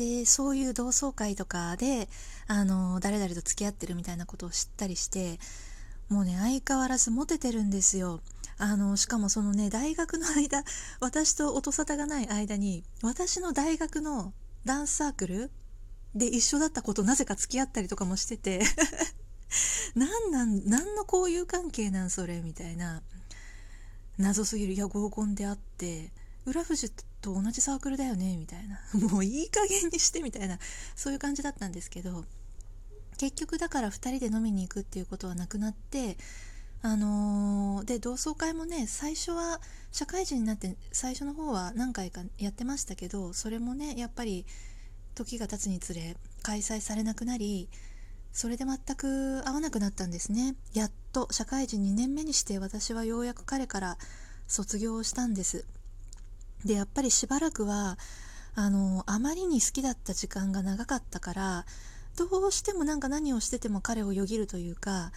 でそういう同窓会とかであの誰々と付き合ってるみたいなことを知ったりしてもうね相変わらずモテてるんですよ。あのしかもそのね大学の間私と音沙汰がない間に私の大学のダンスサークルで一緒だったことなぜか付き合ったりとかもしてて何 なん何の交友関係なんそれみたいな謎すぎる。いや合コンであって浦富と同じサークルだよねみたいな。もういい加減にしてみたいな。そういう感じだったんですけど結局だから2人で飲みに行くっていうことはなくなってあのー、で同窓会もね最初は社会人になって最初の方は何回かやってましたけどそれもねやっぱり時が経つにつれ開催されなくなりそれで全く会わなくなったんですね。やっと社会人2年目にして私はようやく彼から卒業したんです。でやっぱりしばらくはあのあまりに好きだった時間が長かったからどうしてもなんか何をしてても彼をよぎるというか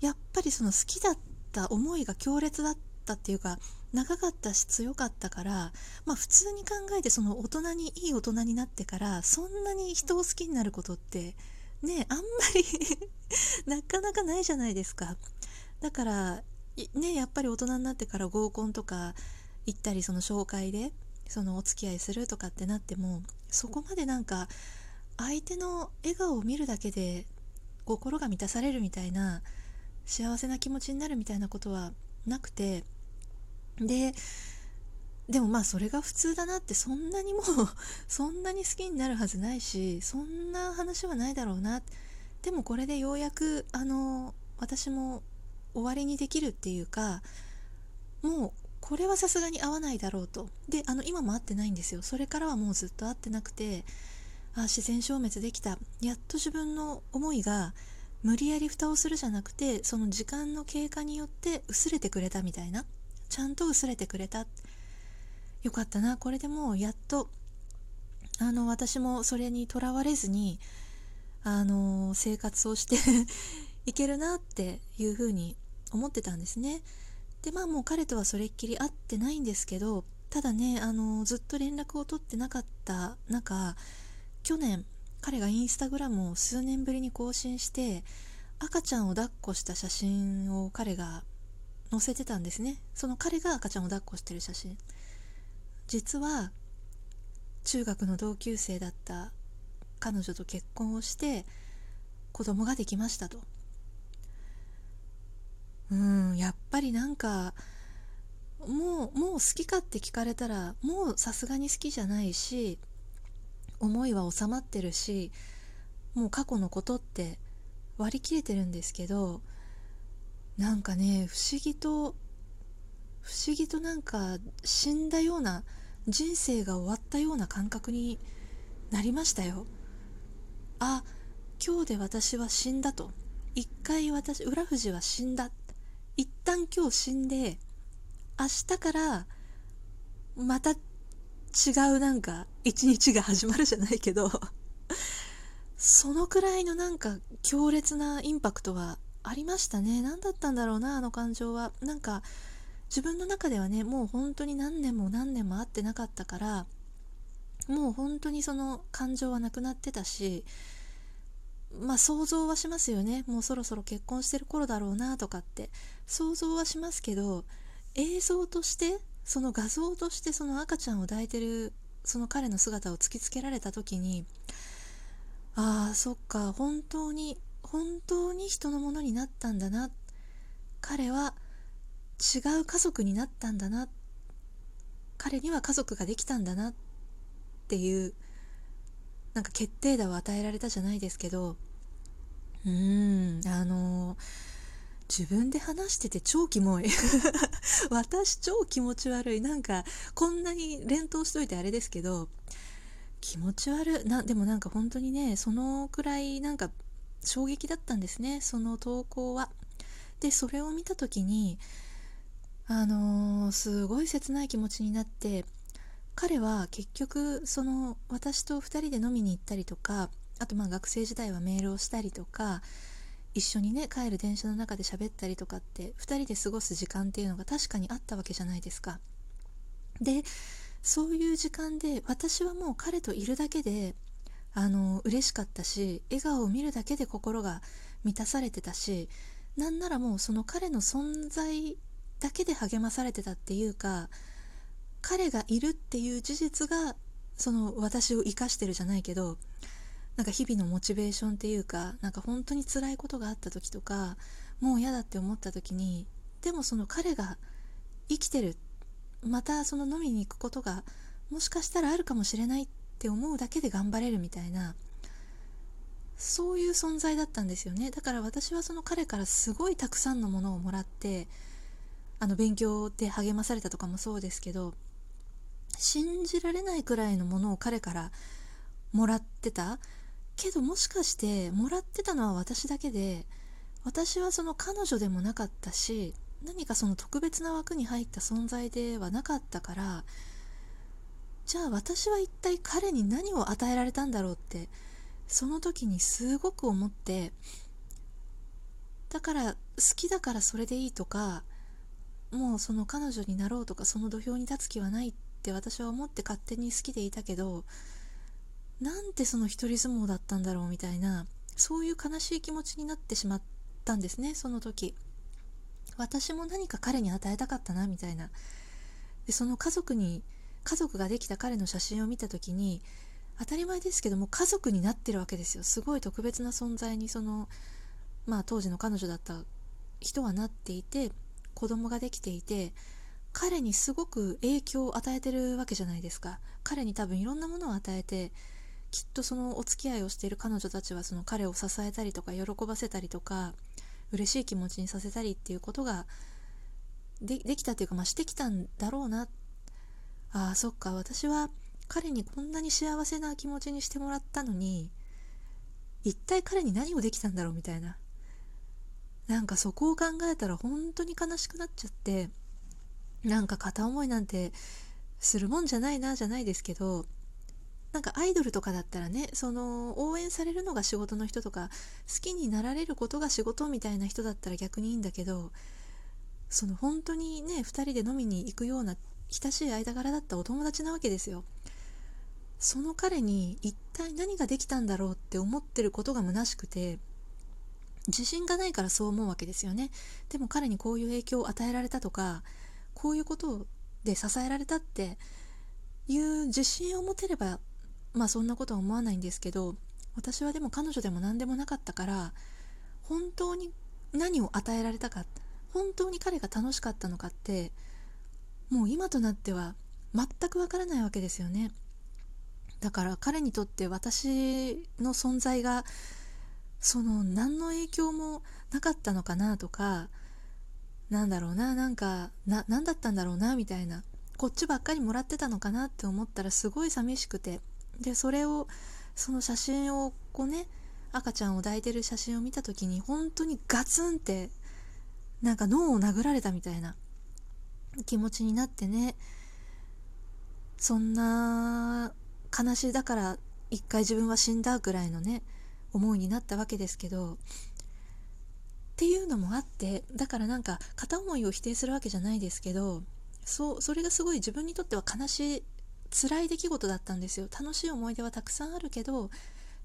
やっぱりその好きだった思いが強烈だったっていうか長かったし強かったからまあ普通に考えてその大人にいい大人になってからそんなに人を好きになることってねあんまり なかなかないじゃないですか。だからねやっぱり大人になってから合コンとか行ったりその紹介でそのお付き合いするとかってなってもそこまでなんか相手の笑顔を見るだけで心が満たされるみたいな幸せな気持ちになるみたいなことはなくてででもまあそれが普通だなってそんなにもう そんなに好きになるはずないしそんな話はないだろうなでもこれでようやくあの私も終わりにできるっていうかもうこれはさすがに合わないだろうと。であの今も会ってないんですよ。それからはもうずっと会ってなくてあ自然消滅できた。やっと自分の思いが無理やり蓋をするじゃなくてその時間の経過によって薄れてくれたみたいな。ちゃんと薄れてくれた。よかったな。これでもうやっとあの私もそれにとらわれずにあの生活をして いけるなっていうふうに思ってたんですね。でまあもう彼とはそれっきり会ってないんですけどただねあのずっと連絡を取ってなかった中去年彼がインスタグラムを数年ぶりに更新して赤ちゃんを抱っこした写真を彼が載せてたんですね。その彼が赤ちゃんを抱っこしてる写真。実は中学の同級生だった彼女と結婚をして子供ができましたと。うんやっぱりなんかもうもう好きかって聞かれたらもうさすがに好きじゃないし思いは収まってるしもう過去のことって割り切れてるんですけどなんかね不思議と不思議となんか死んだような人生が終わったような感覚になりましたよ。あ今日で私は死んだと。一回私浦富士は死んだ一旦今日死んで明日からまた違うなんか一日が始まるじゃないけどそのくらいのなんか強烈なインパクトはありましたね。何だったんだろうなあの感情は。なんか自分の中ではねもう本当に何年も何年も会ってなかったからもう本当にその感情はなくなってたしまあ想像はしますよね。もうそろそろ結婚してる頃だろうなとかって。想像はしますけど映像としてその画像としてその赤ちゃんを抱いてるその彼の姿を突きつけられた時にああそっか本当に本当に人のものになったんだな。彼は違う家族になったんだな。彼には家族ができたんだな。っていうなんか決定打を与えられたじゃないですけどうーんあの自分で話してて超キモい。私超気持ち悪い。なんかこんなに連投しといてあれですけど気持ち悪い。なでもなんか本当にねそのくらいなんか衝撃だったんですね。その投稿は。でそれを見た時にあのー、すごい切ない気持ちになって彼は結局その私と2人で飲みに行ったりとかあとまあ学生時代はメールをしたりとか一緒にね帰る電車の中で喋ったりとかって2人で過ごす時間っていうのが確かにあったわけじゃないですか。でそういう時間で私はもう彼といるだけであの嬉しかったし笑顔を見るだけで心が満たされてたしなんならもうその彼の存在だけで励まされてたっていうか彼がいるっていう事実がその私を生かしてるじゃないけどなんか日々のモチベーションっていうかなんか本当に辛いことがあった時とかもう嫌だって思った時にでもその彼が生きてる。またその飲みに行くことがもしかしたらあるかもしれないって思うだけで頑張れるみたいなそういう存在だったんですよね。だから私はその彼からすごいたくさんのものをもらってあの勉強で励まされたとかもそうですけど信じられないくらいのものを彼からもらってた？けどもしかしてもらってたのは私だけで私はその彼女でもなかったし何かその特別な枠に入った存在ではなかったからじゃあ私は一体彼に何を与えられたんだろうってその時にすごく思ってだから好きだからそれでいいとかもうその彼女になろうとかその土俵に立つ気はないっって私は思って勝手に好きでいたけどなんてその一人相撲だったんだろうみたいなそういう悲しい気持ちになってしまったんですねその時。私も何か彼に与えたかったなみたいな。でその家族に家族ができた彼の写真を見た時に当たり前ですけども家族になってるわけですよ。すごい特別な存在にそのまあ当時の彼女だった人はなっていて子供ができていて彼にすごく影響を与えてるわけじゃないですか。彼に多分いろんなものを与えてきっとそのお付き合いをしている彼女たちはその彼を支えたりとか喜ばせたりとか嬉しい気持ちにさせたりっていうことがでできたというか、まあ、してきたんだろうな。ああそっか。私は彼にこんなに幸せな気持ちにしてもらったのに一体彼に何をできたんだろうみたいな。なんかそこを考えたら本当に悲しくなっちゃって。なんか片思いなんてするもんじゃないなじゃないですけどなんかアイドルとかだったらねその応援されるのが仕事の人とか好きになられることが仕事みたいな人だったら逆にいいんだけどその本当にね2人で飲みに行くような親しい間柄だったお友達なわけですよ。その彼に一体何ができたんだろうって思ってることが虚しくて自信がないからそう思うわけですよね。でも彼にこういう影響を与えられたとかこういうことで支えられたっていう自信を持てればまあそんなことは思わないんですけど私はでも彼女でも何でもなかったから本当に何を与えられたか本当に彼が楽しかったのかってもう今となっては全くわからないわけですよね。だから彼にとって私の存在がその何の影響もなかったのかなとかなんだろうななんかな何だったんだろうなみたいなこっちばっかりもらってたのかなって思ったらすごい寂しくてでそれをその写真をこうね赤ちゃんを抱いてる写真を見た時に本当にガツンってなんか脳を殴られたみたいな気持ちになってねそんな悲しいだから一回自分は死んだぐらいのね思いになったわけですけどっていうのもあってだからなんか片思いを否定するわけじゃないですけどそうそれがすごい自分にとっては悲しい辛い出来事だったんですよ。楽しい思い出はたくさんあるけど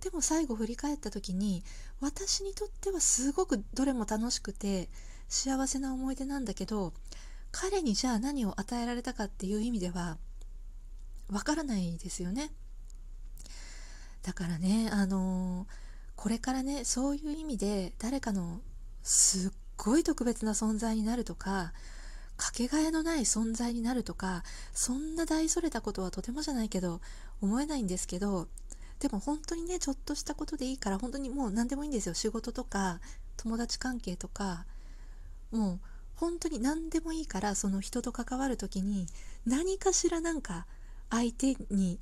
でも最後振り返った時に私にとってはすごくどれも楽しくて幸せな思い出なんだけど彼にじゃあ何を与えられたかっていう意味ではわからないですよね。だからねあのー、これからねそういう意味で誰かのすっごい特別な存在になるとかかけがえのない存在になるとかそんな大それたことはとてもじゃないけど思えないんですけどでも本当にねちょっとしたことでいいから本当にもう何でもいいんですよ。仕事とか友達関係とかもう本当に何でもいいからその人と関わる時に何かしらなんか相手に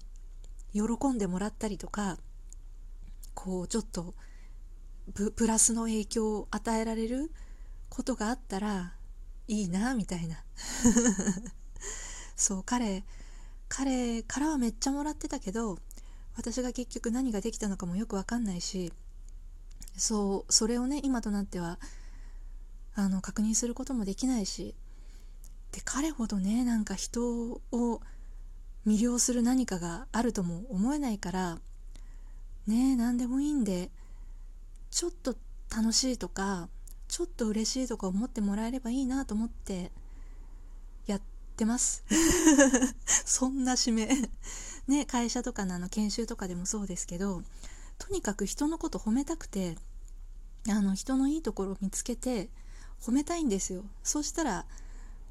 喜んでもらったりとかこうちょっとプラスの影響を与えられることがあったらいいなみたいな。そう彼彼からはめっちゃもらってたけど私が結局何ができたのかもよく分かんないしそうそれをね今となってはあの確認することもできないしで彼ほどねなんか人を魅了する何かがあるとも思えないからねえ何でもいいんでちょっと楽しいとかちょっと嬉しいとか思ってもらえればいいなと思ってやってます。そんな締め。ね会社とかのあの研修とかでもそうですけどとにかく人のこと褒めたくてあの人のいいところを見つけて褒めたいんですよ。そうしたら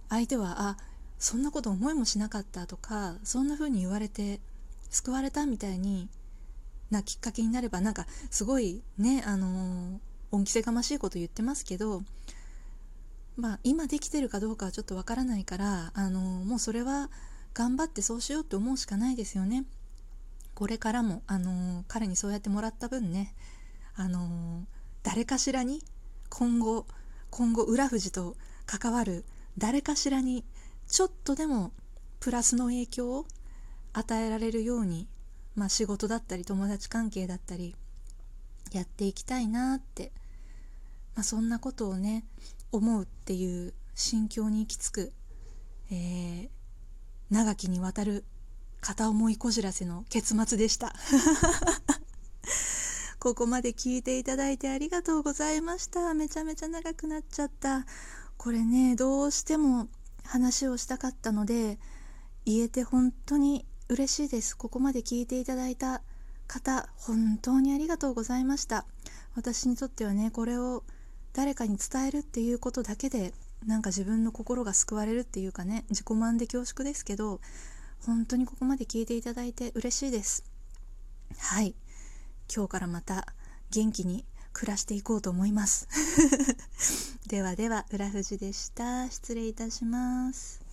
相手はあそんなこと思いもしなかったとかそんな風に言われて救われたみたいになきっかけになればなんかすごいねあの、恩着せがましいこと言ってますけどまあ今できてるかどうかはちょっとわからないからあの、もうそれは頑張ってそうしようって思うしかないですよね。これからもあの、彼にそうやってもらった分ねあの誰かしらに今後今後浦富士と関わる誰かしらにちょっとでもプラスの影響を与えられるように、まあ、仕事だったり友達関係だったりやっていきたいなって、まあ、そんなことをね思うっていう心境に行き着く、えー、長きにわたる片思いこじらせの結末でした。ここまで聞いていただいてありがとうございました。めちゃめちゃ長くなっちゃった。これねどうしても話をしたかったので言えて本当に嬉しいです。ここまで聞いていただいた方本当にありがとうございました。私にとってはねこれを誰かに伝えるっていうことだけでなんか自分の心が救われるっていうかね自己満で恐縮ですけど本当にここまで聞いていただいて嬉しいです。はい。今日からまた元気に暮らしていこうと思います。ではでは浦富士でした。失礼いたします。